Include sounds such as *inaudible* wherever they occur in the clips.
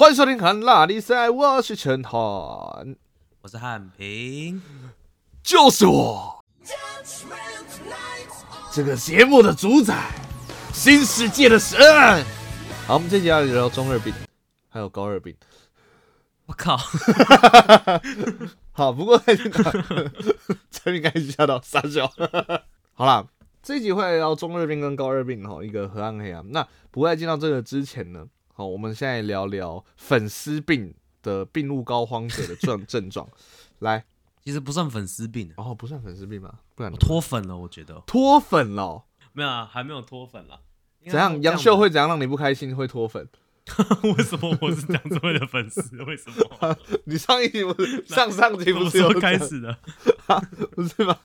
欢迎收听《韩拉力赛》，我是陈汉，我是汉平，就是我。这个节目的主宰，新世界的神。好，我们这集要聊中二病，还有高二病。我靠！*laughs* 好，不过在这个这应该吓到傻笑。*laughs* 好啦，这一集会聊中二病跟高二病哈，一个黑暗黑暗。那不在见到这个之前呢，好，我们现在聊聊粉丝病的病入膏肓者的症 *laughs* 症状。来，其实不算粉丝病，哦，不算粉丝病吧？不然脱粉了，我觉得脱粉了。没有啊，还没有脱粉了。怎样？杨秀会怎样让你不开心？会脱粉？*laughs* 为什么我是杨志伟的粉丝？为什么？*laughs* 你上一集不是上上集不是有开始的？不是吗？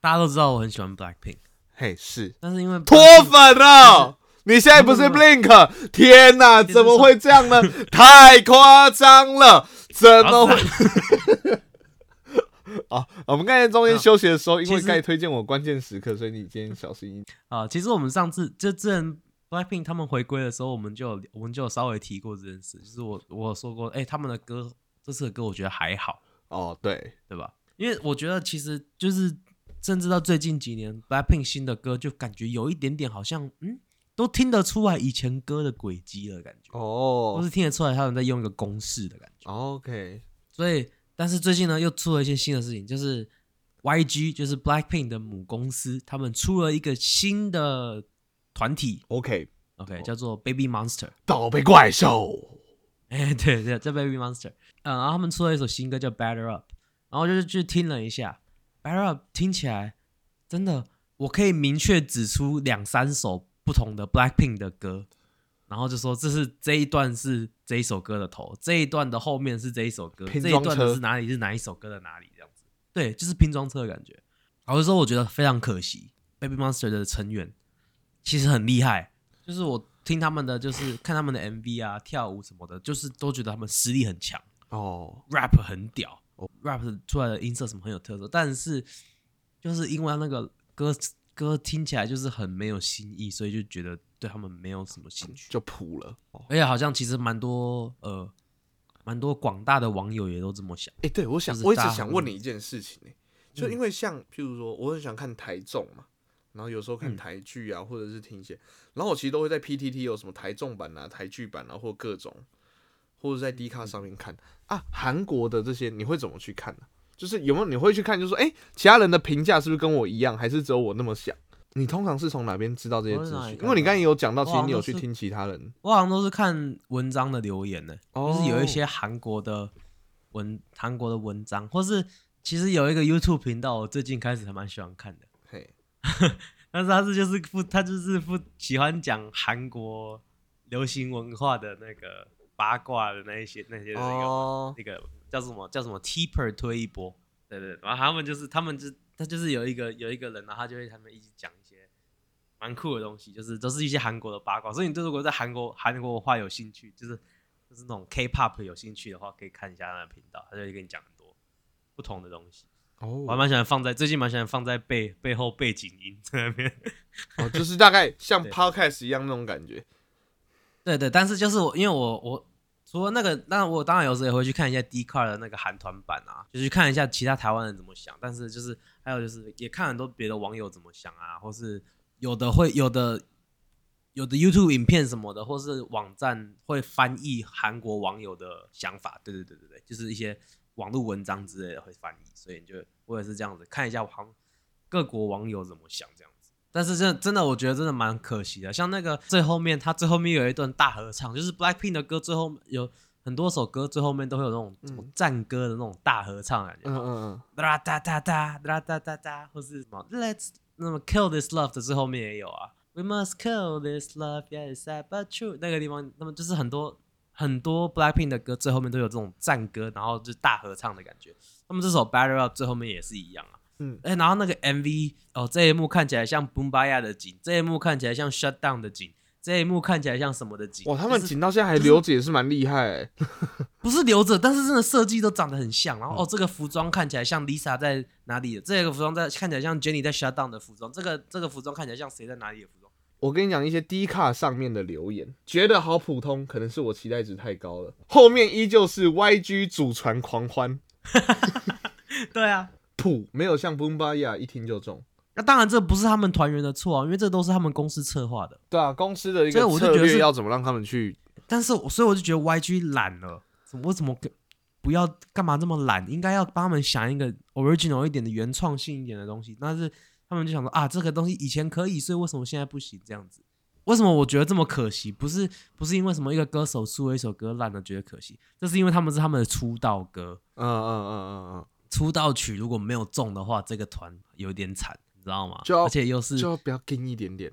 大家都知道我很喜欢 Blackpink，嘿是，但是因为脱粉了，你现在不是 Blink？天哪，怎么会这样呢？*laughs* 太夸张了，怎么会？啊，*laughs* 我们刚才中间休息的时候，因为该推荐我关键时刻，所以你今天小心一点 *laughs* 啊。其实我们上次就之前 Blackpink 他们回归的时候，我们就我们就稍微提过这件事，就是我我说过，哎，他们的歌这次的歌我觉得还好哦，对对吧？因为我觉得其实就是甚至到最近几年 Blackpink 新的歌，就感觉有一点点好像嗯，都听得出来以前歌的轨迹了，感觉哦，都是听得出来他们在用一个公式的感觉。OK，所以。但是最近呢，又出了一件新的事情，就是 YG，就是 Blackpink 的母公司，他们出了一个新的团体，OK，OK，叫做 Baby Monster，宝贝怪兽。*laughs* 哎，对对，叫 Baby Monster。嗯，然后他们出了一首新歌叫 Better Up，然后就是去听了一下，Better Up 听起来真的，我可以明确指出两三首不同的 Blackpink 的歌。然后就说这是这一段是这一首歌的头，这一段的后面是这一首歌，这一段是哪里是哪一首歌的哪里这样子，对，就是拼装车的感觉。老实说，我觉得非常可惜，Baby Monster 的成员其实很厉害，就是我听他们的，就是看他们的 MV 啊，跳舞什么的，就是都觉得他们实力很强。哦，rap 很屌，rap 出来的音色什么很有特色，但是就是因为那个歌歌听起来就是很没有新意，所以就觉得。对他们没有什么兴趣，就扑了。而且好像其实蛮多呃，蛮多广大的网友也都这么想。哎，对我想，我一直想问你一件事情呢，就因为像譬如说，我很喜欢看台综嘛，然后有时候看台剧啊，或者是听一些，然后我其实都会在 PTT 有什么台综版啊、台剧版啊，或各种，或者在 D 卡上面看啊。韩国的这些你会怎么去看呢？就是有没有你会去看，就说哎，其他人的评价是不是跟我一样，还是只有我那么想？你通常是从哪边知道这些资讯？因为你刚才有讲到，其实你有去听其他人。我好像都是看文章的留言呢，就是有一些韩国的文、韩国的文章，或是其实有一个 YouTube 频道，我最近开始还蛮喜欢看的。嘿，*laughs* 但是他是就是不，他就是不喜欢讲韩国流行文化的那个八卦的那一些那些那个那个叫什么叫什么 Tipper 推一波，对对，然后他们就是他们就他就是有一个有一个人，然后他就会他们一起讲一些。蛮酷的东西，就是都是一些韩国的八卦，所以你对如果在韩国韩国文化有兴趣，就是就是那种 K-pop 有兴趣的话，可以看一下他的频道，他就会跟你讲很多不同的东西。哦，我还蛮喜欢放在最近蛮喜欢放在背背后背景音 *laughs* 在那边，哦，就是大概像 Podcast 一样那种感觉。对对，但是就是我因为我我除了那个，那我当然有时也会去看一下 D Car 的那个韩团版啊，就去看一下其他台湾人怎么想，但是就是还有就是也看很多别的网友怎么想啊，或是。有的会有的有的 YouTube 影片什么的，或是网站会翻译韩国网友的想法，对对对对对，就是一些网络文章之类的会翻译，所以就我也是这样子看一下韩各国网友怎么想这样。但是真真的，我觉得真的蛮可惜的。像那个最后面，他最后面有一段大合唱，就是 Blackpink 的歌。最后有很多首歌最后面都会有那种什么战歌的那种大合唱感觉。嗯嗯嗯，哒哒哒哒哒哒哒哒，或是什么 Let's 那么 Kill This Love 的最后面也有啊。We must kill this love, yes, that but true。那个地方那么就是很多很多 Blackpink 的歌最后面都有这种战歌，然后就大合唱的感觉。那么这首 Battle Up 最后面也是一样啊。嗯，哎，然后那个 MV 哦，这一幕看起来像 Boombaya 的景，这一幕看起来像 Shutdown 的景。这一幕看起来像什么的景？哇，他们景到现在还留着，也是蛮厉害。*laughs* 不是留着，但是真的设计都长得很像。然后哦，这个服装看起来像 Lisa 在哪里？这个服装在看起来像 Jennie 在 Shutdown 的服装。这个这个服装看起来像谁在哪里的服装？我跟你讲一些低卡上面的留言，觉得好普通，可能是我期待值太高了。后面依旧是 YG 祖传狂欢，*laughs* 对啊，普没有像 Boom b a y a 一听就中。那当然这不是他们团员的错啊，因为这都是他们公司策划的。对啊，公司的一个所以我就策略要怎么让他们去？但是我所以我就觉得 YG 懒了，我怎么跟不要干嘛这么懒？应该要帮他们想一个 original 一点的原创性一点的东西。但是他们就想说啊，这个东西以前可以，所以为什么现在不行？这样子，为什么我觉得这么可惜？不是不是因为什么一个歌手出了一首歌烂了觉得可惜，这是因为他们是他们的出道歌，嗯嗯嗯嗯嗯，出道曲如果没有中的话，这个团有点惨，你知道吗？就而且又是就要跟一点点。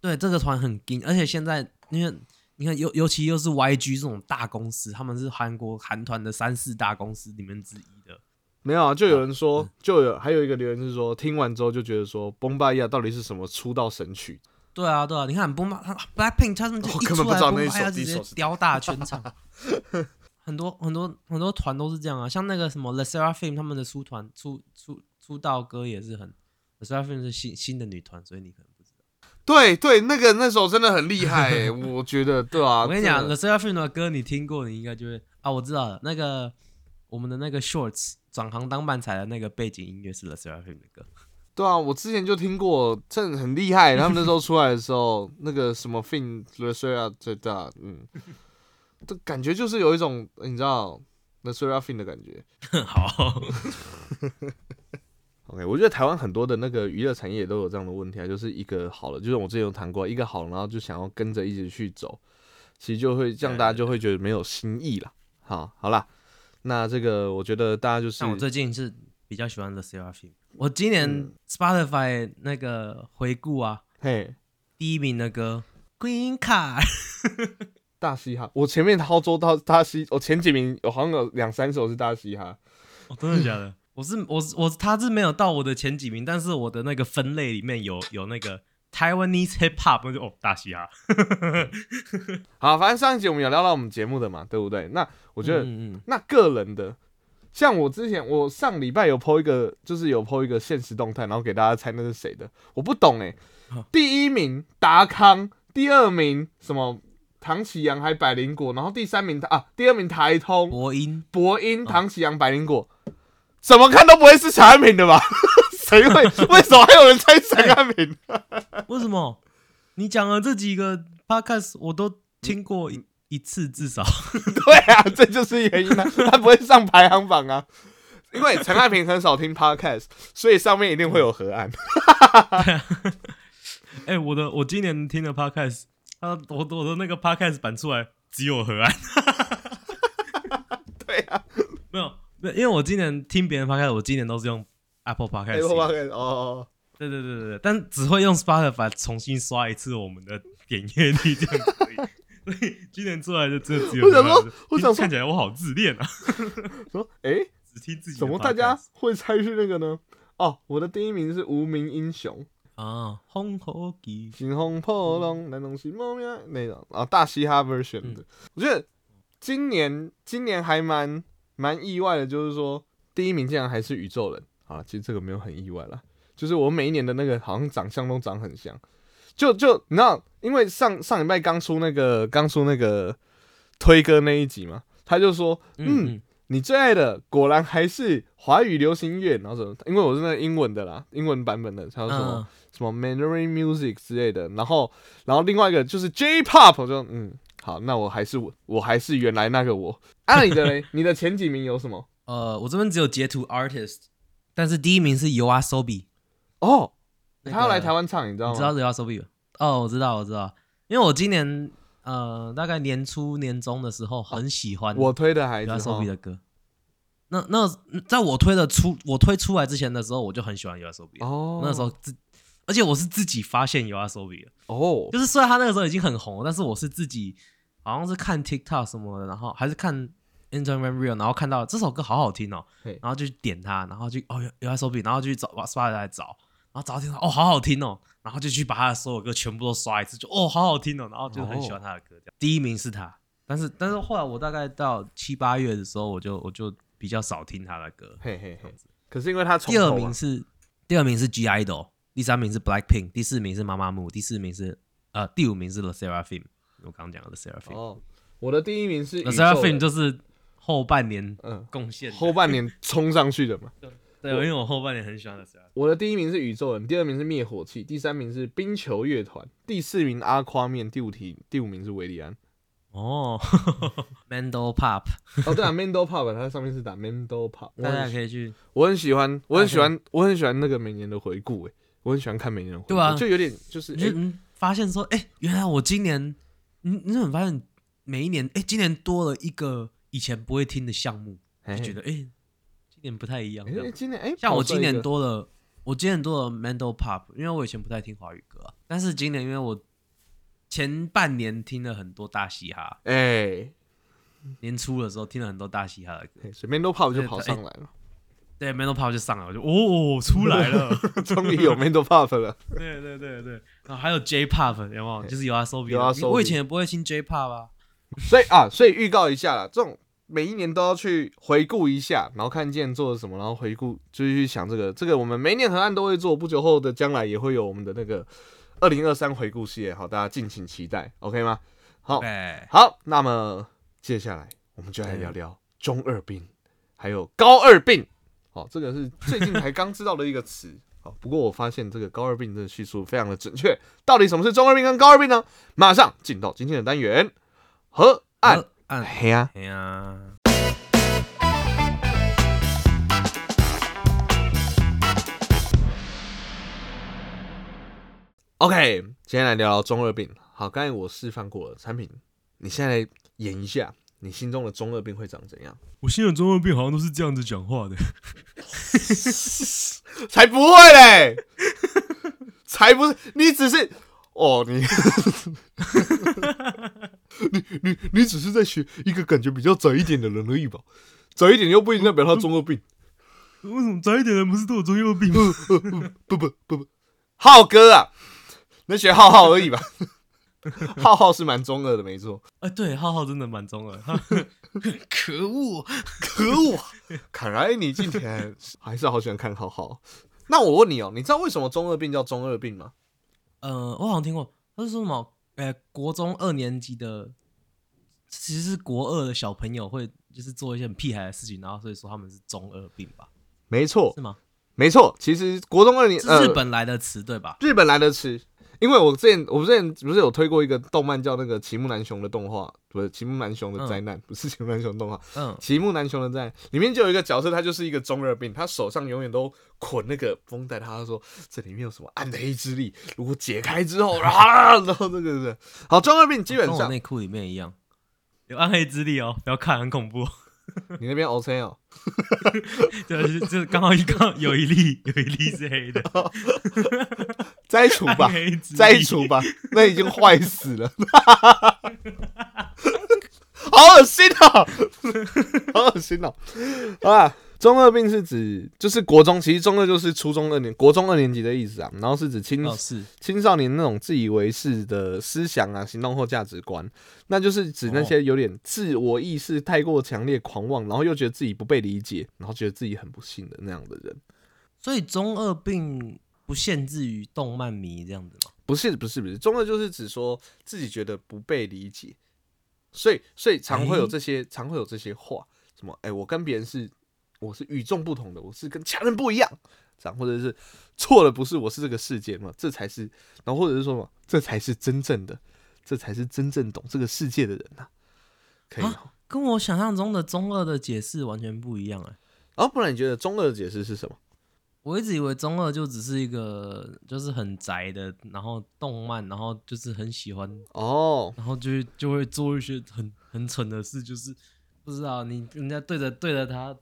对，这个团很硬，而且现在因为你看，尤尤其又是 YG 这种大公司，他们是韩国韩团的三四大公司里面之一的。没有啊，就有人说，就有还有一个留言是说，听完之后就觉得说，崩巴亚到底是什么出道神曲？对啊，对啊，你看 Boom Blackpink 他们就我一出来根本不知道那 Boom 一首 Baya 直接吊打全场。*laughs* 很多很多很多团都是这样啊，像那个什么 The Seraphim 他们的出团出出出道歌也是很 The Seraphim 是新新的女团，所以你可能不知道。对对，那个那首真的很厉害欸，*laughs* 我觉得对啊。我跟你讲真的，The Seraphim 的歌你听过，你应该就会啊，我知道了，那个我们的那个 Shorts 转行当漫才的那个背景音乐是 The Seraphim 的歌。对啊，我之前就听过，真的很厉害。他们那时候出来的时候，那个什么 Fin l e s e r a 最大，嗯，这感觉就是有一种你知道 l e s e r a Fin 的感觉。*laughs* 好，*laughs* OK，我觉得台湾很多的那个娱乐产业都有这样的问题啊，就是一个好了，就是我之前有谈过，一个好了，然后就想要跟着一直去走，其实就会这样，大家就会觉得没有新意了。好，好啦，那这个我觉得大家就是像我最近是比较喜欢 The s e r a p h i n。我今年嗯 Spotify 那个回顾啊，嘿第一名的歌 Green Card，大嘻哈，我前面掏州到大嘻，我前几名有好像有两三首是大嘻哈。哦，真的假的？*laughs* 我是我是我他是没有到我的前几名，但是我的那个分类里面有有那个 Taiwanese Hip Hop，那就哦大嘻哈。*laughs* 好，反正上一集我们有聊到我们节目的嘛，对不对？那我觉得、嗯嗯那个人的，像我之前我上礼拜有 PO 一个，就是有 PO 一个现实动态，然后给大家猜那是谁的，我不懂哎、好第一名达康，第二名什么唐启阳还百灵果，然后第三名啊，第二名台通博音博音唐启阳百灵果，怎么看都不会是陈安平的吧？*laughs* 谁会？*laughs* 为什么还有人猜陈安平？*laughs* 为什么？你讲的这几个 podcast 我都听过一一次至少。对啊，这就是原因啊，他不会上排行榜啊。因为陈汉平很少听 podcast，所以上面一定会有河岸。哎、我的我今年听的 podcast，啊，我我的那个 podcast 版出来只有河岸，*laughs* 对啊没有，因为我今年听别人 podcast，我今年都是用 Apple podcast，，Apple podcast 哦，对对对对对，但只会用 Spotify 重新刷一次我们的点阅率这样子而已。所以今年出来的真的只有我想说我想说看起来我好自恋啊，*laughs* 说诶，只听自己。怎么大家会猜是那个呢？哦，我的第一名是无名英雄，啊，红火鸡惊鸿破龙，男东西猫喵那种啊，大嘻哈 version 的。我觉得今年今年还蛮蛮意外的，就是说第一名竟然还是宇宙人。好了，其实这个没有很意外啦，就是我每一年的那个好像长相都长很像。就就你知道，因为上上礼拜刚出那个刚出那个推歌那一集嘛，他就说，嗯，嗯你最爱的果然还是华语流行乐，然后什么？因为我是那个英文的啦，英文版本的，他说什么、嗯什么 Mandarin music 之类的，然后然后另外一个就是 J-pop，我就嗯，好，那我还是我，我还是原来那个我。啊，你的嘞？*laughs* 你的前几名有什么？呃，我这边只有截图 artist，但是第一名是 U R Sobi，哦，那他要来台湾唱，你知道吗？你知道 U R Sobi 吗？哦，我知道，我知道，因为我今年呃大概年初年中的时候很喜欢我推的孩 U 子 R 哈 Sobi 的歌。那那在我推的出我推出来之前的时候，我就很喜欢 U R Sobi，、哦，那时候自而且我是自己发现 U R Sobi 的，哦，就是虽然他那个时候已经很红，但是我是自己好像是看 TikTok 什么的，然后还是看 Instagram Real，然后看到这首歌好好听哦嘿，然后就去点它，然后就哦有有 S O B，然后就去找把 Spotify 来找，然后找到听到哦好好听哦，然后就去把他的所有歌全部都刷一次，就哦好好听哦，然后就很喜欢他的歌，这样。第一名是他，但是但是后来我大概到七八月的时候，我就我就比较少听他的歌，嘿嘿嘿。可是因为他重第二名是第二名是 G Idol，第三名是 Blackpink，第四名是妈妈木，第四名是呃第五名是 The Seraphim。我刚刚讲的 The Seraphim，The 哦，我的第一名是 The Seraphim 就是后半年嗯贡献的。后半年冲上去的嘛。对，因为我后半年很喜欢 The Seraphim。我的第一名是宇宙人，第二名是灭火器，第三名是冰球乐团，第四名阿夸面，第五题第五名是维利安。哦，*laughs* Mandel Pop，哦，对啊，Mando Pop，它上面是打 Mando Pop，我大家可以去。我很喜欢，我很喜欢，我很喜欢那个每年的回顾，诶，我很喜欢看每年的回顾，对啊。就有点就是诶你就嗯发现说，哎、原来我今年，你你怎么发现每一年，哎、今年多了一个以前不会听的项目，哎就觉得，哎、今年不太一样。这诶样。今年哎，像我今跑出来一个。年多了，我今年多了 Mandel Pop，因为我以前不太听华语歌、啊，但是今年因为我前半年听了很多大嘻哈，哎，年初的时候听了很多大嘻哈的歌，诶所以 Mando Pop 就跑上来了，对，mental Pop 就上来，我就哦出来了，*laughs* 终于有 mental Pop 了。*laughs* 对对对对，然后还有 J Pop 有没有？就是有啊有阿 Sobi 我以前也不会听 J Pop 啊。*laughs* 所以啊，所以预告一下啦，这种每一年都要去回顾一下，然后看今年做了什么，然后回顾就是去想这个，这个我们每一年河岸都会做，不久后的将来也会有我们的那个二零二三回顾系列，好，大家敬请期待，OK 吗？好，哎，好，那么接下来我们就来聊聊中二病，还有高二病。好，这个是最近才刚知道的一个词。好，不过我发现这个高二病的叙述非常的准确。到底什么是中二病跟高二病呢？马上进到今天的单元河岸。按嘿呀、黑呀，OK，今天来聊聊中二病。好，刚才我示范过了，产品，你现在来演一下，你心中的中二病会长怎样？我心中的中二病好像都是这样子讲话的。*laughs* 才不会嘞，*laughs* 才不是，你只是哦，你 *laughs* 你你你只是在学一个感觉比较窄一点的人而已吧？窄一点又不一定代表他中二病。为什么宅一点的人不是都有中二病吗？不不不不，浩哥啊，那学浩浩而已吧。*laughs* 浩浩是蛮中二的，没错。啊，*laughs* 对，浩浩真的蛮中二。*laughs* 可恶！可恶！看来你今天还是好喜欢看浩浩。那我问你哦，你知道为什么中二病叫中二病吗？呃，我好像听过，他是说什么？呃，国中二年级的，其实是国二的小朋友会就是做一些很屁孩的事情，然后所以说他们是中二病吧？没错是，吗？没错。其实国中二年日本来的词对吧？日本来的词，因为我之前我之前不是有推过一个动漫叫那个《齐木楠雄》的动画，不是《齐木楠雄的灾难》不是《齐木楠雄》的动画，嗯，齐木楠雄的灾难里面就有一个角色，他就是一个中二病，他手上永远都捆那个绷带，他说这里面有什么暗黑之力，如果解开之后啊，*laughs* 然后那个是。好中二病基本上内裤里面一样，有暗黑之力哦，不要看，很恐怖。*laughs* 你那边 OK 哦，*laughs* 对，就就是刚好一刚有一粒有一粒是黑的，摘除吧 *laughs* 摘除吧，那已经坏死了，*laughs* 好恶心哦，*laughs* 好恶心哦！好啦，中二病是指就是国中，其实中二就是初中二年、国中二年级的意思啊，然后是指青哦是。青少年那种自以为是的思想啊、行动或价值观，那就是指那些有点自我意识太过强烈、狂妄，然后又觉得自己不被理解，然后觉得自己很不幸的那样的人。所以中二病不限制于动漫迷这样子吗？不是不是不是，中二就是指说自己觉得不被理解，所以所以常会有这些、常会有这些话，什么哎、我跟别人是我是与众不同的，我是跟其他人不一样，这样或者是错了不是我是这个世界嘛，这才是，然后或者是说什么这才是真正的，这才是真正懂这个世界的人呐、可以？啊跟我想象中的中二的解释完全不一样哎、然后不然你觉得中二的解释是什么？我一直以为中二就只是一个就是很宅的，然后动漫，然后就是很喜欢，哦，然后就就会做一些很很蠢的事，就是不知道你人家对着对着他。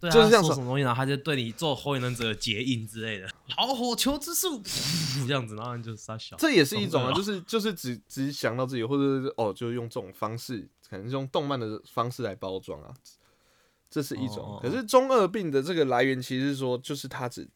对他就是这样说说什么东西，然后他就对你做火影忍者的结印之类的，好火球之术，这样子，然后你就傻笑。这也是一种啊，就是就是只只想到自己，或者是哦，就用这种方式，可能是用动漫的方式来包装啊，这是一种。哦可是中二病的这个来源，其实是说，就是他只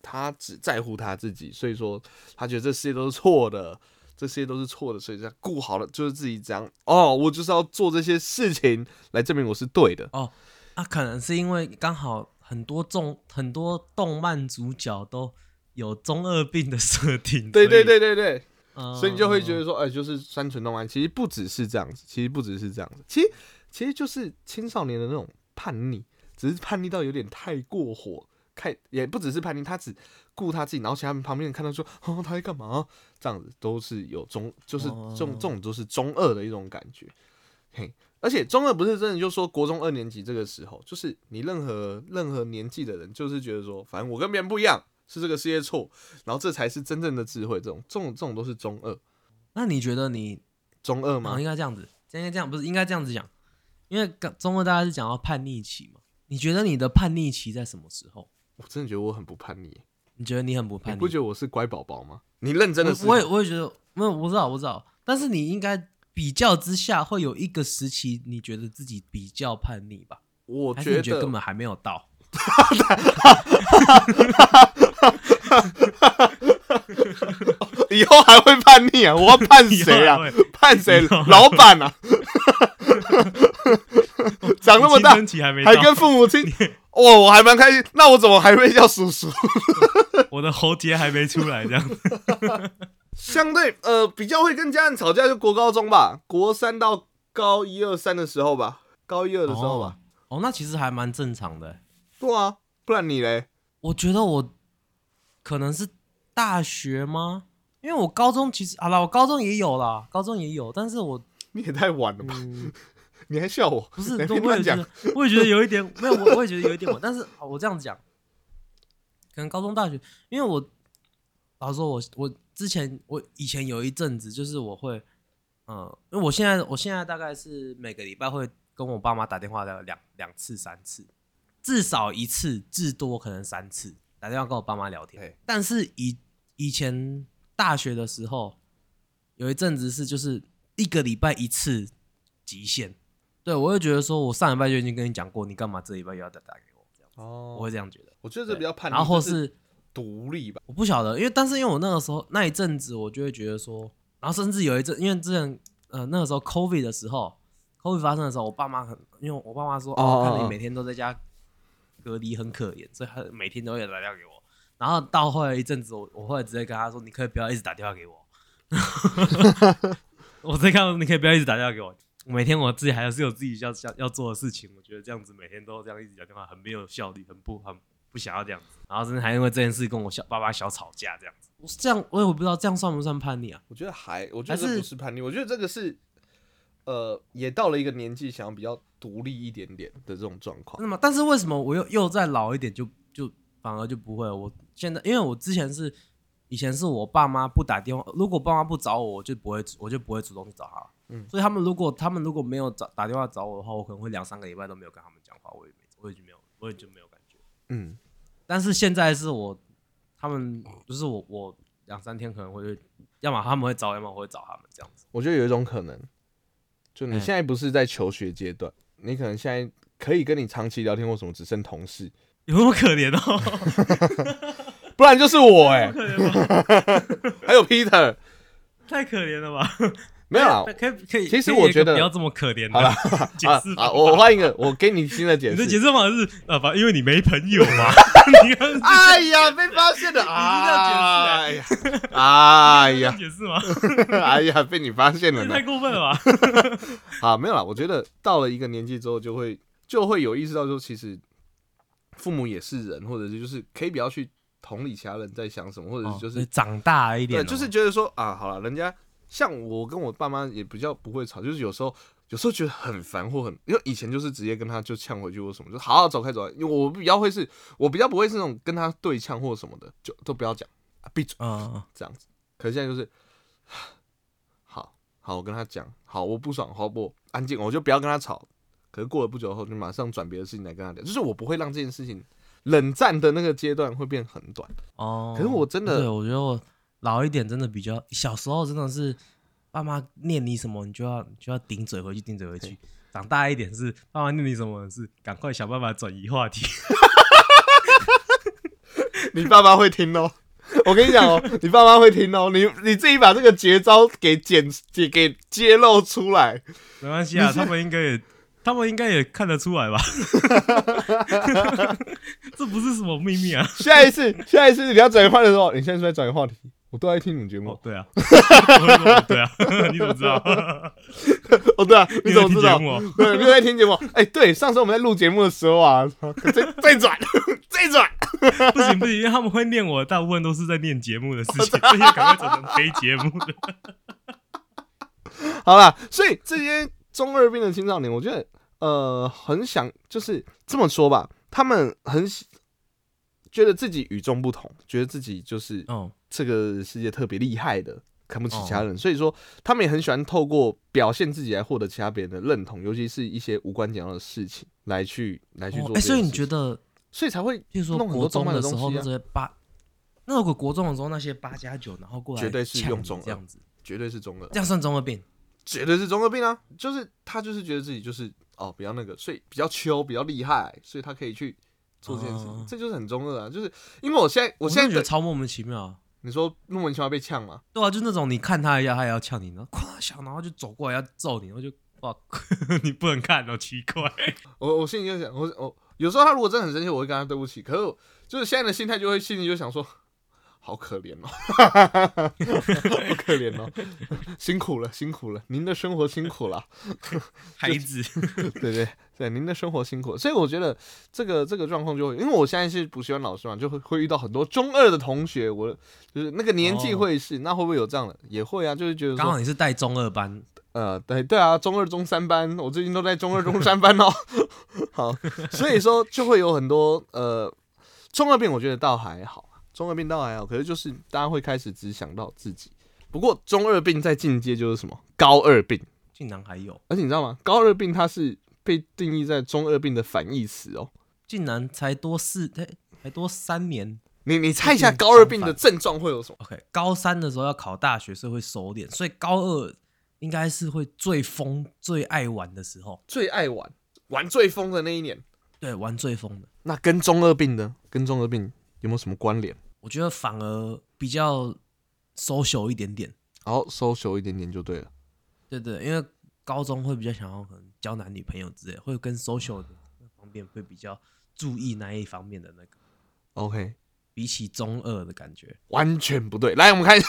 他只在乎他自己，所以说他觉得这世界都是错的，这世界都是错的，所以他顾好了，就是自己这样哦，我就是要做这些事情来证明我是对的。啊，可能是因为刚好很多中很多动漫主角都有中二病的设定。对对对对对，嗯所以你就会觉得说，哎、就是三纯动漫，其实不只是这样子，其实不只是这样子，其实其实就是青少年的那种叛逆，只是叛逆到有点太过火，太也不只是叛逆，他只顾他自己，然后其他人旁边人看到说，哦，他在干嘛？这样子都是有中，就是哦这种这种都是中二的一种感觉，嘿。而且中二不是真的，就说国中二年级这个时候，就是你任何任何年纪的人，就是觉得说，反正我跟别人不一样，是这个世界错，然后这才是真正的智慧。这种这种这种都是中二，那你觉得你哦，中二吗应？该这样子，应该这样，不是应该这样子讲？因为刚中二大家是讲到叛逆期嘛，你觉得你的叛逆期在什么时候？我真的觉得我很不叛逆，你觉得你很不叛逆？你不觉得我是乖宝宝吗？你认真的是，我我也我也觉得，没有，我知道我知道，但是你应该比较之下会有一个时期，你觉得自己比较叛逆吧？我觉得得根本还没有到？以后还会叛逆啊！我要叛谁啊 *laughs* 叛谁老板啊！长那么大青春期还没到，还跟父母亲，哇，我还蛮开心。那我怎么还会叫叔叔？*laughs* 我的喉结还没出来，这样。相对呃，比较会跟家人吵架，就国高中吧，国三到高一二三的时候吧，高一二的时候吧。哦，那其实还蛮正常的。对啊，不然你嘞？我觉得我可能是大学吗？因为我高中其实好了，我高中也有啦，高中也有，但是我你也太晚了吧？嗯，你还笑我？不是，你我也觉得，我也觉得有一点没有，我我也觉得有一点晚，但是好我这样子讲，可能高中、大学，因为我老实说我，我之前我以前有一阵子，就是我会，嗯，因为我现在我现在大概是每个礼拜会跟我爸妈打电话的两两次、三次，至少一次，至多可能三次打电话跟我爸妈聊天。但是以以前大学的时候，有一阵子是就是一个礼拜一次极限。对，我会觉得说，我上礼拜就已经跟你讲过，你干嘛这礼拜又要再打给我？这样，哦我会这样觉得。我觉得这比较叛逆，然后是独立吧。我不晓得，因为但是因为我那个时候那一阵子，我就会觉得说，然后甚至有一阵，因为之前呃那个时候 COVID 的时候，COVID 发生的时候，我爸妈很，因为我爸妈说，哦哦，看哦你每天都在家隔离很可怜，所以他每天都会打电话给我。然后到后来一阵子，我我后来直接跟他说，你可以不要一直打电话给我。*laughs* 我直接看，你可以不要一直打电话给我。每天我自己还是有自己要要要做的事情，我觉得这样子每天都这样一直讲电话，很没有效率，很不很不想要这样子。然后甚至还因为这件事跟我小爸爸小吵架这样子。我是这样，我也不知道这样算不算叛逆啊？我觉得还，我觉得还是这不是叛逆，我觉得这个是，呃，也到了一个年纪，想要比较独立一点点的这种状况那么？但是为什么我又又再老一点就就反而就不会了？我现在因为我之前是以前是我爸妈不打电话，如果爸妈不找我，我就不会我就不会主动去找他。嗯所以他们如果他们如果没有找打电话找我的话，我可能会两三个礼拜都没有跟他们讲话，我也没我也就没有我也就没有感觉。嗯，但是现在是我他们就是我我两三天可能会，要么他们会找，要么我会找他们这样子。我觉得有一种可能，就你嗯现在不是在求学阶段，你可能现在可以跟你长期聊天或什么，只剩同事，有那么可怜哦？*laughs* 不然就是我哎、可怜吗？*laughs* 还有 Peter，太可怜了吧？没有啦。可以可以。其实我觉得不要这么可怜。好了解释啊！我换一个，我给你新的解你的解释。方法是啊，反因为你没朋友嘛。*laughs* 哎呀，被发现了！*laughs* 哎呀，*laughs* 哎呀，解释吗？哎呀，被你发现了呢太。过分了吧？啊，没有啦，我觉得到了一个年纪之后，就会就会有意识到说，其实父母也是人，或者是就是可以不要去同理其他人在想什么，或者是就是、哦长大一点就是觉得说啊，好了，人家像我跟我爸妈也比较不会吵，就是有时候有时候觉得很烦或很，因为以前就是直接跟他就呛回去或什么，就好好走开走开。因为我比较会是，我比较不会是那种跟他对呛或什么的，就都不要讲啊，闭嘴嗯，这样子。可是现在就是，*sighs* 好好我跟他讲，好我不爽，好不安静，我就不要跟他吵。可是过了不久后，就马上转别的事情来跟他聊，就是我不会让这件事情冷战的那个阶段会变很短。哦。可是我真的对我觉得我老一点真的比较，小时候真的是爸妈念你什么，你就要你就要顶嘴回去，顶嘴回去。长大一点是爸妈念你什么，是赶快想办法转移话题。*laughs* 你爸妈会听哦。我跟你讲哦，*laughs* 你爸妈会听哦。你你自己把这个绝招给剪给给揭露出来。没关系啊，他们应该也他们应该也看得出来吧？*laughs* 这不是什么秘密啊！下一次，下一次你要转移话题的时候，你现在是在转移话题，我都爱听你们节目哦。，对啊，*laughs* 对啊，*laughs* 你怎么知道？*laughs* 哦，对啊，你怎么知道？对，你有在听节目。哎，对，上次我们在录节目的时候啊，再再转，再转。不行不行，因为他们会念我，大部分都是在念节目的事情，这些赶快转成非节目的。好啦，所以这些中二病的青少年，我觉得呃很想就是这么说吧，他们很喜觉得自己与众不同，觉得自己就是哦，这个世界特别厉害的，看不起其他哦人，所以说他们也很喜欢透过表现自己来获得其他别人的认同，尤其是一些无关紧要的事情来去来去做哎。所以你觉得，所以才会譬如说弄很多国中动漫的的时候东西啊那些八，那如果国中的时候那些八加九，然后过来绝对是用中二这样子，绝对是中二，这样算中二病？绝对是中二病啊！就是他就是觉得自己就是哦比较那个，所以比较秋比较厉害，所以他可以去做这件事这就是很中二啊！就是因为我现在我现真的觉得超莫名其妙啊。你说莫名其妙被呛吗？对啊，就那种你看他一下，他也要呛你，然后夸小，然后就走过来要揍你，然后就哇，*laughs* 你不能看哦，奇怪。*laughs* 我我心里就想，我我有时候他如果真的很生气，我会跟他对不起。可是我就是现在的心态就会心里就想说，好可怜哦，*laughs* 好可怜哦，辛苦了，辛苦了，您的生活辛苦了，*laughs* 孩子，*laughs* 对对。对，您的生活辛苦了。所以我觉得这个这个状况就会，因为我现在是补习班老师嘛，就会会遇到很多中二的同学，我就是那个年纪哦。会是，那会不会有这样的？也会啊，就是觉得说，刚好你是带中二班，呃，对对啊，中二中三班，我最近都在中二中三班哦。好，所以说就会有很多呃中二病，我觉得倒还好，中二病倒还好，可是就是大家会开始只想到自己。不过中二病在进阶就是什么高二病，竟然还有，而且你知道吗？高二病它是被定义在中二病的反义词哦。竟然才多四，哎，才多三年。你你猜一下高二病的症状会有什么？OK，高三的时候要考大学，所以会收敛，所以高二应该是会最疯、最爱玩的时候，最爱玩玩最疯的那一年，对，玩最疯的。那跟中二病呢？跟中二病有没有什么关联？我觉得反而比较 social 一点点，然后 social 一点点就对了。对对，因为高中会比较想要可能交男女朋友之类，会跟 social 的那方面会比较注意那一方面的那个，OK，比起中二的感觉。完全不对。来，我们看 *laughs*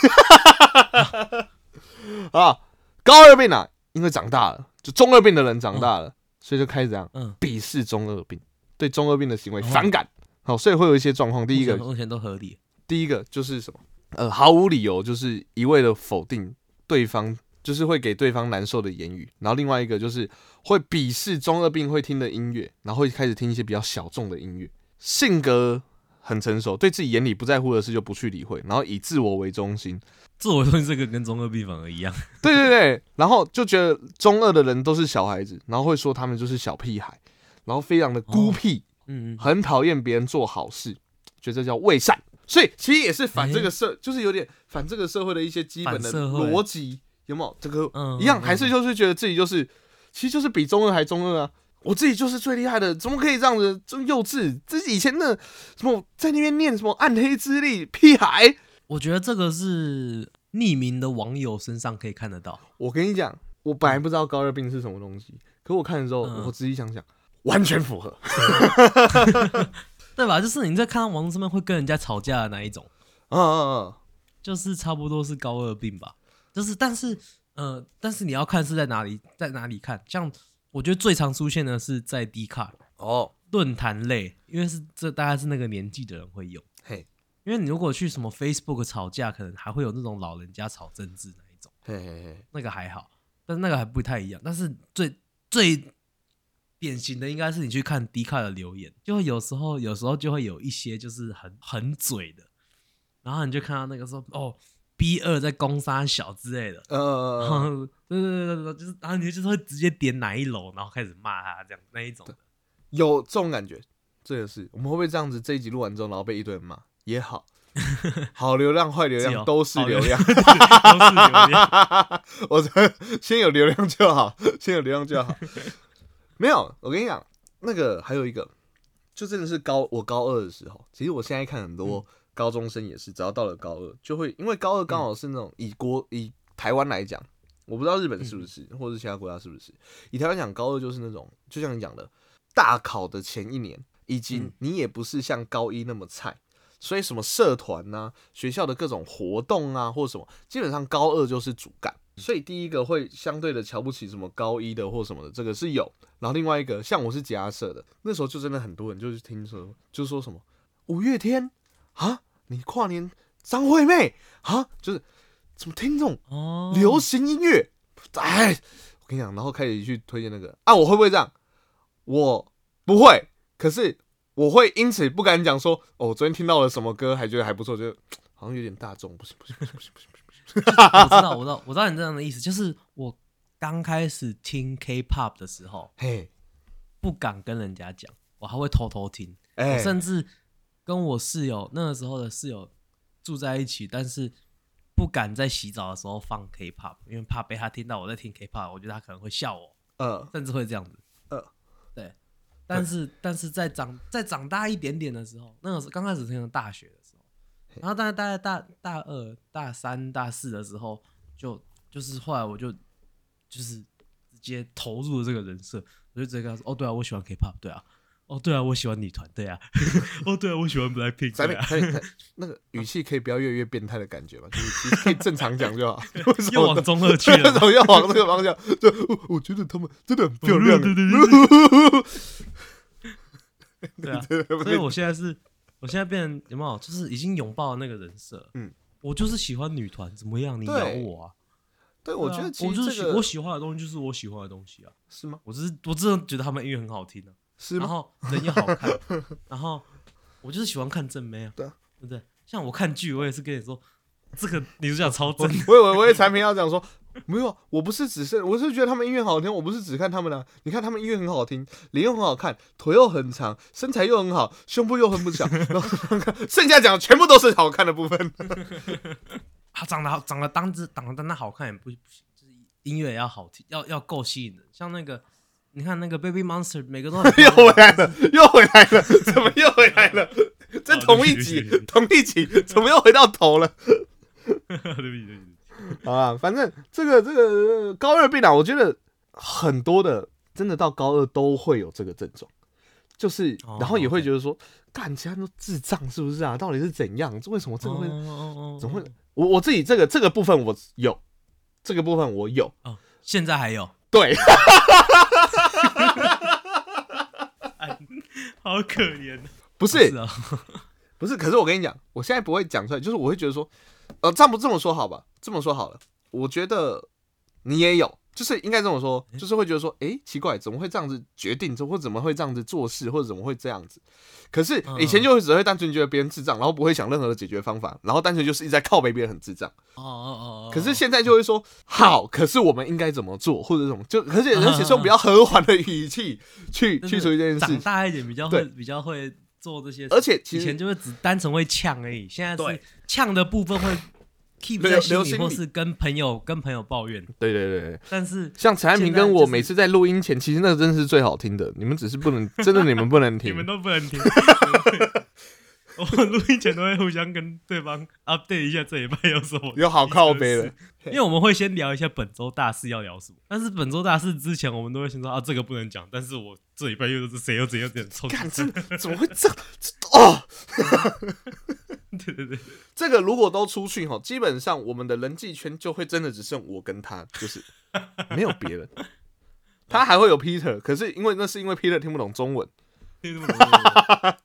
啊，高二病啊，因为长大了，就中二病的人长大了，所以就开始这样嗯，鄙视中二病，对中二病的行为哦反感。好，所以会有一些状况。第一个目前都合理。第一个就是什么？呃，毫无理由，就是一味的否定对方，就是会给对方难受的言语。然后另外一个就是会鄙视中二病会听的音乐，然后会开始听一些比较小众的音乐。性格很成熟，对自己眼里不在乎的事就不去理会，然后以自我为中心。自我中心这个跟中二病反而一样。对对对，然后就觉得中二的人都是小孩子，然后会说他们就是小屁孩，然后非常的孤僻，嗯嗯，很讨厌别人做好事，觉得这叫伪善。所以其实也是反这个社，就是有点反这个社会的一些基本的逻辑，有没有？这个嗯一样，嗯还是就是觉得自己就是，其实就是比中二还中二啊！我自己就是最厉害的，怎么可以这样子这么幼稚？自己以前那什么在那边念什么暗黑之力，屁孩！我觉得这个是匿名的网友身上可以看得到。我跟你讲，我本来不知道高热病是什么东西，可我看的时候，嗯我仔细想想，完全符合。*laughs* 对吧？就是你在看到网络上面会跟人家吵架的那一种，嗯嗯嗯就是差不多是高二病吧。就是，但是，呃，但是你要看是在哪里，在哪里看。像我觉得最常出现的是在 D 卡嗯，哦，论坛类，因为是这大概是那个年纪的人会用。嘿，因为你如果去什么 Facebook 吵架，可能还会有那种老人家吵政治那一种，嘿嘿嘿，那个还好，但是那个还不太一样。但是最最典型的应该是你去看 D 卡的留言，就会有时候有时候就会有一些就是很很嘴的，然后你就看到那个说哦 B 二在攻杀小之类的，然呃，*laughs* 后对对对对对，就是然后你就是会直接点哪一楼，然后开始骂他这样那一种的。有这种感觉，这也是我们会不会这样子？这一集录完之后，然后被一堆人骂也好，*laughs* 好流量、坏流量 *laughs* 都是流量。都是流量。我这先有流量就好，先有流量就好。没有，我跟你讲，那个还有一个，就真的是高我高二的时候，其实我现在看很多高中生也是，只要到了高二，就会因为高二刚好是那种以国以台湾来讲，我不知道日本是不是，或者其他国家是不是。以台湾讲，高二就是那种，就像你讲的，大考的前一年，以及嗯你也不是像高一那么菜，所以什么社团呐、学校的各种活动啊，或者什么，基本上高二就是主干。所以第一个会相对的瞧不起什么高一的或什么的，这个是有。然后另外一个，像我是吉他社的，那时候就真的很多人就是听说，就说什么五月天啊，你跨年张惠妹啊，就是怎么听这种哦，流行音乐，哎，我跟你讲，然后开始去推荐那个啊，我会不会这样？我不会，可是我会因此不敢讲说，哦，我昨天听到了什么歌，还觉得还不错，就 *tsk* 好像有点大众，不行不行不行不行不行不行，我知道，我知道，*laughs* 我知道你这样的意思，就是我刚开始听 K-pop 的时候，嘿，不敢跟人家讲，我还会偷偷听，哎我，甚至跟我室友那个时候的室友住在一起，但是不敢在洗澡的时候放 K-pop，因为怕被他听到我在听 K-pop，我觉得他可能会笑我，呃，甚至会这样子。呃，对。但是，但是在长在长大一点点的时候，那个时候刚开始听大学然后大概大概大大二、大三、大四的时候，就就是后来我就就是直接投入了这个人设，我就直接跟他说：“哦，对啊，我喜欢 K-pop，对啊，哦，对啊，我喜欢女团，对啊，*laughs* 哦，对啊，我喜欢 Blackpink，咱对啊。们咱们那个语气可以不要越来越变态的感觉嘛，就是可以正常讲就好。*laughs* 为什”么又往中二去为了什。么要往这个方向？就我我觉得他们真的很漂亮，对对对 *laughs* 对啊，所以我现在是，我现在变成有没有，就是已经拥抱那个人设。嗯，我就是喜欢女团，怎么样？你咬我啊？对，我觉得我就是我喜欢的东西就是我喜欢的东西啊。是吗？我只是我真的觉得他们音乐很好听啊，是吗？然后人也好看，然后我就是喜欢看正妹啊，对不对？像我看剧，我也是跟你说，这个女主角超正，我以为我以为产品要讲说，没有啊，我不是只是，我是觉得他们音乐好听，我不是只看他们的啊、你看他们音乐很好听，脸又很好看，腿又很长，身材又很好，胸部又很不小，*laughs* 然后剩下讲的全部都是好看的部分。*laughs* 他长得好，长得当只长得单单好看也不不行，就是音乐也要好听，要要够吸引的。像那个，你看那个 Baby Monster，每个都 *laughs* 又回来了，又回来了，怎么又回来了？这哦同一集同一集，怎么又回到头了？对不起对不起好 *laughs* 啊，反正这个这个呃高二病啊，我觉得很多的真的到高二都会有这个症状，就是哦然后也会觉得说，干其他都智障是不是啊？到底是怎样？为什么这个会？怎么会？我我自己这个这个部分我有，这个部分我有，哦，现在还有，对，*laughs* 好可怜啊。不是不是，可是我跟你讲，我现在不会讲出来，就是我会觉得说，呃，这样不这么说好吧？这么说好了，我觉得你也有，就是应该这么说，就是会觉得说，诶，奇怪，怎么会这样子决定，或怎么会这样子做事，或者怎么会这样子？可是嗯以前就会只会单纯觉得别人智障，然后不会想任何的解决方法，然后单纯就是一直在靠背别人很智障。哦哦哦哦。可是现在就会说，好，可是我们应该怎么做，或者什么，就 *laughs* 而且而且是用比较和缓的语气去去处理这件事长。大一点比较会比较会做这些，而且以前就是只单纯会呛而已，现在对是呛的部分会 keep 留在心里，或是跟朋友跟朋友抱怨。对对对对。但是像陈安平跟我每次在录音前，其实那个真的是最好听的，你们只是不能，真的你们不能听 *laughs* 你们。都不能听。我们录音前都会互相跟对方 update 一下这一拜有什么有好靠背的的，因为我们会先聊一下本周大事要聊什么。但是本周大事之前，我们都会先说啊，这个不能讲。但是我这礼拜又是谁又怎样怎样抽干，*laughs* 真的怎么会这样？哦，*laughs* 对对对，这个如果都出去哈，基本上我们的人际圈就会真的只剩我跟他，就是没有别人。*laughs* 他还会有 Peter，可是因为那是因为 Peter 听不懂中文，听不懂听不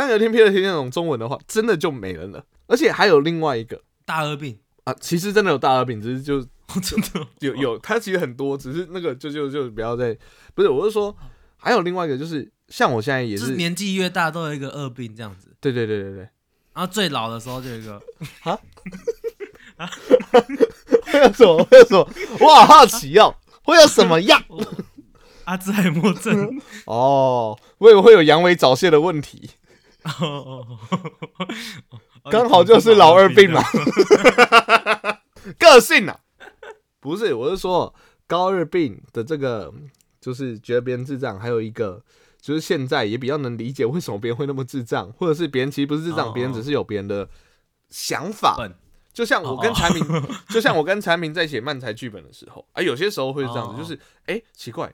懂当有一天 Peter 听得懂中文的话，真的就没人了。而且还有另外一个大二病，啊，其实真的有大二病，只是就 *laughs* 真的有有，他其实很多，只是那个就就就不要再不是，我是说还有另外一个，就是像我现在也就是是，年纪越大都有一个恶病这样子。对对对对对，然后最老的时候就有一个 *laughs* *laughs* 会有什么？会有什么？我好好奇哦，会有什么样？阿兹海默症。哦，我以为会有阳痿早泄的问题，刚好就是老二病嘛。个性啊，不是，我是说高二病的这个，就是觉得别人智障，还有一个就是现在也比较能理解为什么别人会那么智障，或者是别人其实不是智障，哦。别人只是有别人的想法，就像我跟产品，就像我跟产品在写漫才剧本的时候，啊，有些时候会这样子，就是哎、奇怪，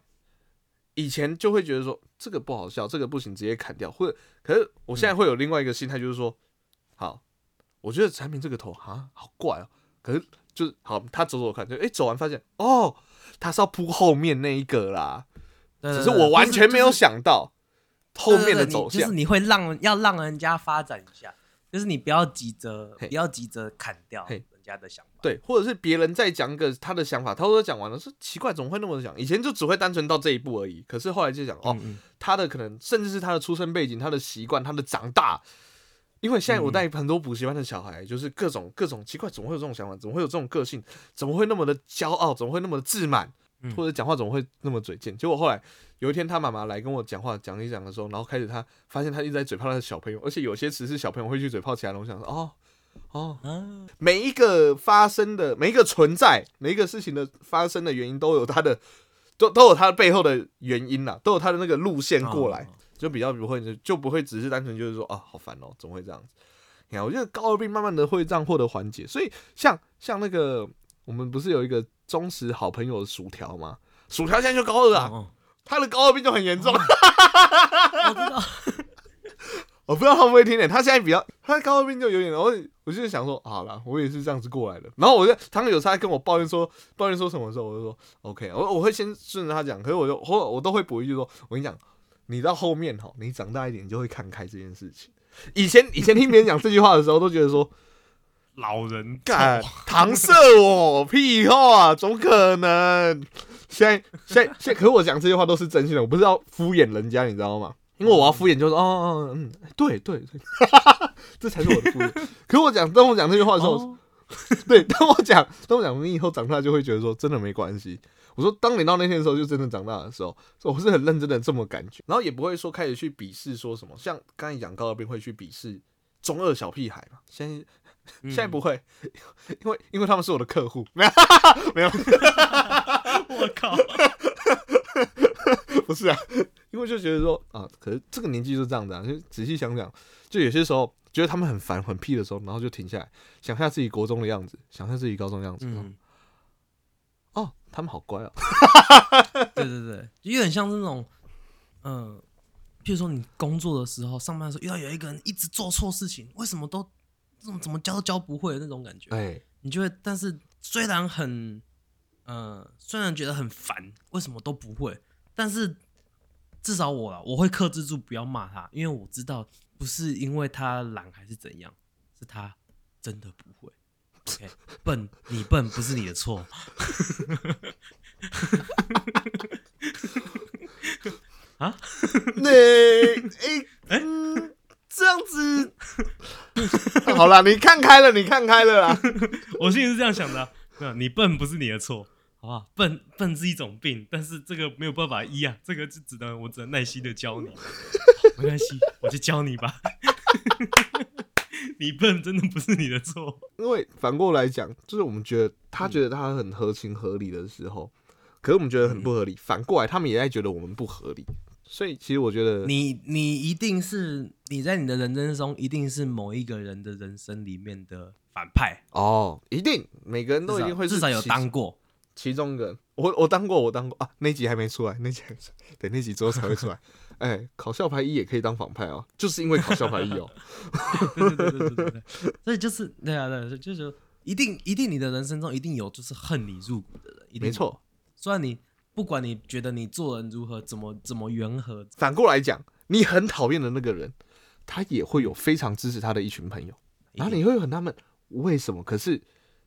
以前就会觉得说这个不好笑，这个不行，直接砍掉，或者可是我现在会有另外一个心态，就是说，好，我觉得产品这个头啊好怪哦，可是就是好，他走走看，就哎、走完发现哦，他是要铺后面那一个啦，只是我完全没有想到后面的走向你就是。你会让要让人家发展一下，就是你不要急着不要急着砍掉家的想法。对，或者是别人在讲个他的想法，他都讲完了，说奇怪，怎么会那么想？以前就只会单纯到这一步而已，可是后来就讲哦，嗯，嗯他的可能甚至是他的出生背景、他的习惯、他的长大。因为现在我带很多补习班的小孩，就是各种各种奇怪，怎么会有这种想法？怎么会有这种个性？怎么会那么的骄傲？怎么会那么的自满？嗯或者讲话怎么会那么嘴贱？结果后来有一天，他妈妈来跟我讲话，讲一讲的时候，然后开始他发现他一直在嘴炮他的小朋友，而且有些词是小朋友会去嘴炮其他人。我想说，哦哦，嗯，每一个发生的每一个存在，每一个事情的发生的原因都有它的，都都有它的背后的原因啦，都有它的那个路线过来，哦就比较不会就不会只是单纯就是说啊好烦哦，怎么会这样子？你看，我觉得高二病慢慢的会这样获得缓解，所以像像那个我们不是有一个忠实好朋友的薯条吗？薯条现在就高二啊，哦他的高二病就很严重。哦我知道，我不知道他会不会听点，他现在比较，他高二病就有点，然后我就想说，好了，我也是这样子过来的。然后我就常常有他跟我抱怨说，抱怨说什么的时候，我就说 OK，我我会先顺着他讲，可是我就我我都会补一句说，我跟你讲，你到后面哈，你长大一点你就会看开这件事情。以前以前听别人讲这句话的时候，都觉得说，老人干搪塞我屁话，怎么可能？现在现在现在，可是我讲这些话都是真心的，我不是要敷衍人家，你知道吗？因为我要敷衍，就说哦哦嗯，对对对，*laughs* 这才是我的敷衍。可是我讲，当我讲这句话的时候，哦。*laughs* 对，当我讲，当我讲，你以后长大就会觉得说，真的没关系。我说，当你到那天的时候，就真的长大的时候，我是很认真的这么感觉，然后也不会说开始去鄙视说什么，像刚才讲高二兵会去鄙视中二小屁孩嘛，现在嗯。现在不会，*laughs* 因为因为他们是我的客户，没有没有，我靠，*laughs* 不是啊，因为就觉得说啊，可是这个年纪就这样子啊，就仔细想想，就有些时候觉得他们很烦很屁的时候，然后就停下来，想下自己国中的样子，想下自己高中的样子，嗯，哦，他们好乖哦，对 *laughs* 对对，就有点像是那种，嗯、譬如说你工作的时候，上班的时候遇到有一个人一直做错事情，为什么都怎么怎么教都教不会的那种感觉，哎，你就会，但是虽然很，呃，虽然觉得很烦，为什么都不会，但是至少我啦，我会克制住不要骂他，因为我知道不是因为他懒还是怎样，是他真的不会。OK，*laughs* 笨，你笨不是你的错。啊 *laughs* 那 *laughs* 哎嗯，这样子，好了，你看开了，你看开了啦，我心里是这样想的啊、没有，你笨不是你的错，好不好？笨笨是一种病，但是这个没有办法医啊，这个就只能我只能耐心的教你，没关系，我就教你吧。*laughs* 你笨真的不是你的错，因为反过来讲，就是我们觉得他觉得他很合情合理的时候，可是我们觉得很不合理，反过来他们也在觉得我们不合理，所以其实我觉得，你你一定是你在你的人生中一定是某一个人的人生里面的反派，哦，一定每个人都一定会是至少有当过。其中一个人，我我当过，我当过啊，那集还没出来，那集等那集之后才会出来。*laughs* 哎，考校牌一也可以当反派哦，就是因为考校牌一哦。*laughs* 对对对对对所以就是对啊对啊，就是一定一定你的人生中一定有就是恨你入骨的人，一定。没错，虽然你不管你觉得你做人如何，怎么怎么圆和，反过来讲，你很讨厌的那个人，他也会有非常支持他的一群朋友，然后你会很纳闷为什么？可是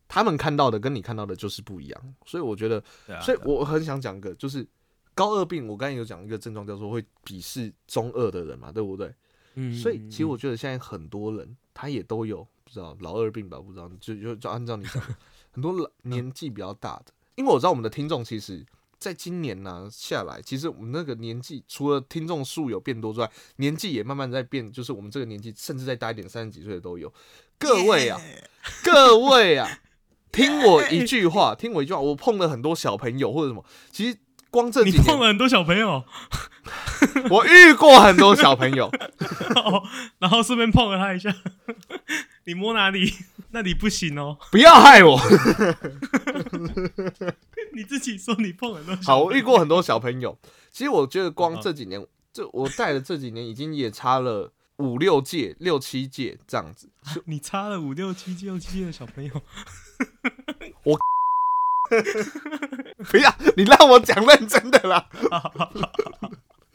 他们看到的跟你看到的就是不一样，所以我觉得，啊，所以我很想讲个，就是高二病，我刚才有讲一个症状叫做会鄙视中二的人嘛，对不对？嗯所以其实我觉得现在很多人他也都有不知道老二病吧，不知道就就就按照你讲的，很多老年纪比较大的，因为我知道我们的听众其实在今年呢、下来，其实我们那个年纪除了听众数有变多之外，年纪也慢慢在变，就是我们这个年纪甚至再大一点，三十几岁的都有。各位啊，各位啊，听我一句话，*laughs* 听我一句话，我碰了很多小朋友或者什么，其实光这你几年碰了很多小朋友，*laughs* 我遇过很多小朋友。*laughs* 然后顺便碰了他一下，你摸哪里？那你不行哦，不要害我。你自己说你碰很多小好，我朋友遇过很多小朋友。其实我觉得光嗯这几年，这我带的这几年，已经也差了五六届、六七届这样子。你差了五六七六七的小朋友，*laughs* *laughs* 不要，你让我讲认真的啦，*laughs*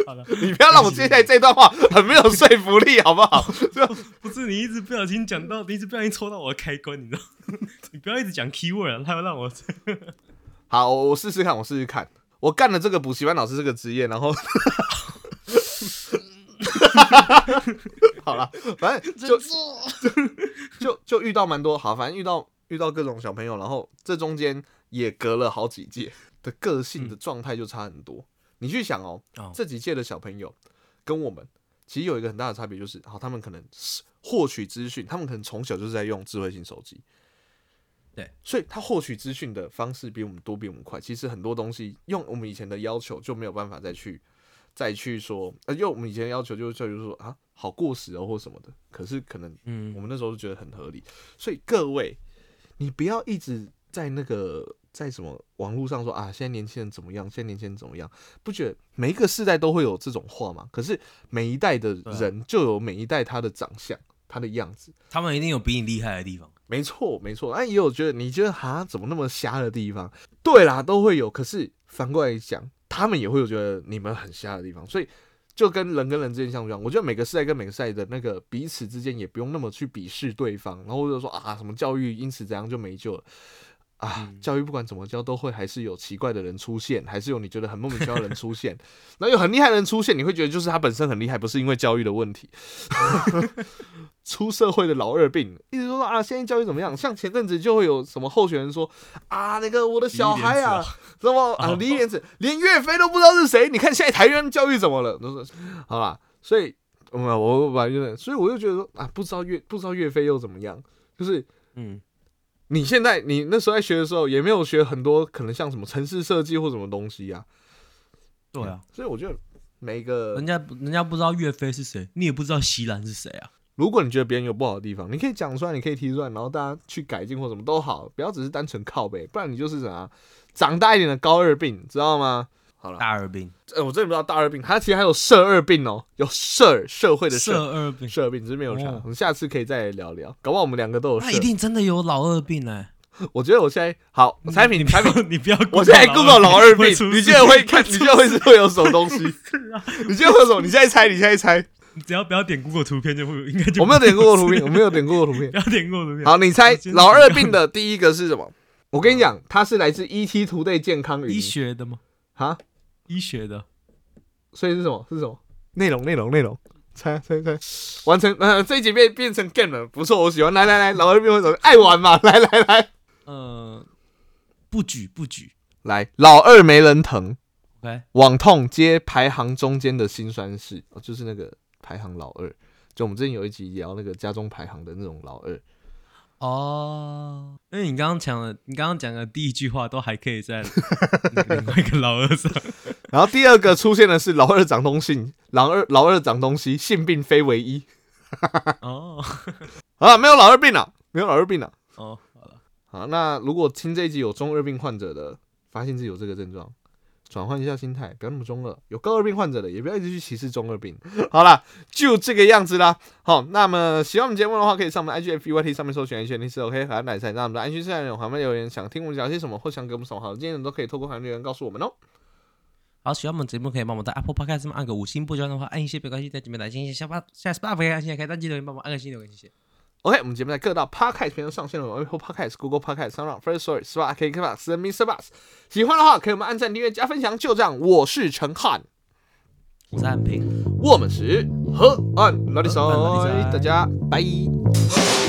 好了，你不要让我接下来这段话很没有说服力，好不好？不是你一直不小心讲到，你一直不小心戳到我的开关，你知道？你不要一直讲 keyword，啊它会让我好，我我试试看，我试试看。我干了这个补习班老师这个职业，然后，好了，反正就就就遇到蛮多好，反正遇到遇到各种小朋友，然后这中间也隔了好几届的个性的状态就差很多。你去想哦，哦这几届的小朋友跟我们其实有一个很大的差别，就是好，他们可能是获取资讯，他们可能从小就是在用智慧型手机。对，所以他获取资讯的方式比我们多，比我们快。其实很多东西用我们以前的要求就没有办法再去再去说，呃，因为我们以前的要求就是就是说啊，好过时哦或什么的。可是可能嗯我嗯，们那时候就觉得很合理。所以各位，你不要一直在那个在什么网络上说啊，现在年轻人怎么样，现在年轻人怎么样？不觉得每一个世代都会有这种话吗？可是每一代的人就有每一代他的长相，他的样子。他们一定有比你厉害的地方。没错，没错，但也有觉得你觉得哈怎么那么瞎的地方？对啦，都会有。可是反过来讲，他们也会有觉得你们很瞎的地方，所以就跟人跟人之间相处一样，我觉得每个世代跟每个世代的那个彼此之间也不用那么去鄙视对方，然后或者说啊什么教育因此怎样就没救了。啊，嗯教育不管怎么教，都会还是有奇怪的人出现，还是有你觉得很莫名其妙的人出现。*laughs* 然后有很厉害的人出现，你会觉得就是他本身很厉害，不是因为教育的问题。*laughs* 出社会的老二病，一直说啊，现在教育怎么样？像前阵子就会有什么候选人说啊，那个我的小孩啊，什么啊，哦李连子连岳飞都不知道是谁，你看现在台湾教育怎么了？都是好啦，所以嗯，我我把就是，所以我就觉得说啊，不知道岳不知道岳飞又怎么样，就是嗯，你现在你那时候在学的时候，也没有学很多可能像什么城市设计或什么东西啊。对啊，所以我觉得每个人，家人家不知道岳飞是谁，你也不知道席兰是谁啊。如果你觉得别人有不好的地方，你可以讲出来，你可以提出来，然后大家去改进或什么都好，不要只是单纯靠背，不然你就是啥长大一点的高二病，知道吗？好了，大二病，呃，我真的不知道大二病，它其实还有社二病哦，有社社会的社社二病，社二病，只是没有查。哦我们下次可以再聊聊，搞不好我们两个都有社那一。定真的有老二病哎。我觉得我现在好产品你产品你不要，我现在 Google 老二病，你觉得会看？你觉得会是？会有什么东西？*laughs* 你觉得会有什么？你现在猜，你现在猜。你只要不要点 Google 图片就会，应该就我没有点 Google 图片，我没有点 Google 图片 *laughs* 不。要点 Google 图片。好，你猜老二病的第一个是什么？我跟你讲，它是来自 ET 图队健康医学的吗？啊，医学的，所以是什么？是什么？内容，内容，内容。猜猜猜，完成呃，这一集变变成 game 了，不错，我喜欢。来来来，老二病为什么爱玩嘛？*laughs* 来来来呃，不举不举来，老二没人疼，，OK，网痛接排行中间的辛酸事，哦，就是那个排行老二。就我们之前有一集聊那个家中排行的那种老二，哦，因为你刚刚讲的，你刚刚讲的第一句话都还可以在 *laughs* 另外一个老二上，*laughs* 然后第二个出现的是老二长东性，老二老二长东西，性病非唯一。哦 *laughs* 啊，没有老二病了，没有老二病了。哦，好了，好，那如果听这一集有中二病患者的，发现自己有这个症状，转换一下心态，不要那么中二。有高二病患者的，也不要一直去歧视中二病。*laughs* 好啦，就这个样子啦。好，那么喜欢我们节目的话，可以上我们 IGFYT 上面搜寻 H N T 四 OK 海岸奶菜，那我们的安居善友旁边留言，想听我们讲些什么，或想给我们什么好的建议，都可以透过海留言告诉我们哦。好，喜欢我们节目可以帮我们在 Apple Podcast 上按个五星，不喜欢的话按一些没关系，在这边来进行下发下 Spotify 可以按一下，可以单击留言帮我们按个新留言，谢谢。OK，我们节目在各大 Podcast 平台上线了有，Apple Podcast、Google Podcast、s o u n d First Story、s t k Box 跟 Mr. Bus。喜欢的话，可以我们按赞、订阅、加分享。就这样，我是陈汉。我是安平。我们是河岸拉力赛河岸拉力赛，大家拜。